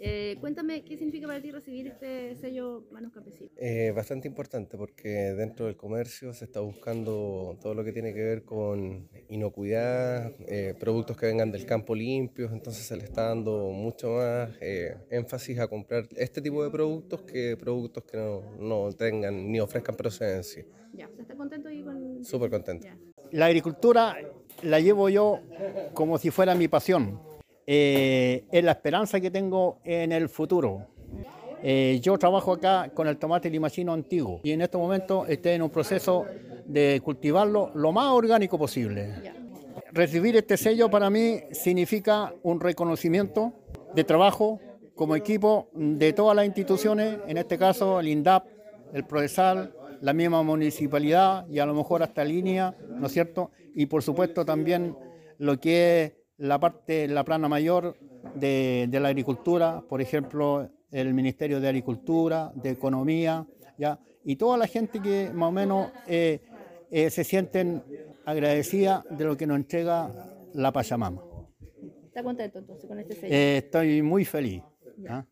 Eh, cuéntame qué significa para ti recibir este sello Manos Campesinas. Eh, bastante importante porque dentro del comercio se está buscando todo lo que tiene que ver con inocuidad, eh, productos que vengan del campo limpios, entonces se le está dando mucho más eh, énfasis a comprar este tipo de productos que productos que no, no tengan ni ofrezcan procedencia. Ya, ¿se está contento ahí con...? Súper contento. Ya. La agricultura la llevo yo como si fuera mi pasión. Eh, es la esperanza que tengo en el futuro. Eh, yo trabajo acá con el tomate limachino antiguo y en este momento estoy en un proceso de cultivarlo lo más orgánico posible. Recibir este sello para mí significa un reconocimiento de trabajo como equipo de todas las instituciones, en este caso el INDAP, el PROESAL, la misma municipalidad y a lo mejor hasta línea, ¿no es cierto? Y por supuesto también lo que es la parte, la plana mayor de, de la agricultura, por ejemplo, el Ministerio de Agricultura, de Economía, ¿ya? y toda la gente que más o menos eh, eh, se sienten agradecidas de lo que nos entrega la Pachamama. ¿Está contento entonces con este sello? Eh, estoy muy feliz. ¿ah?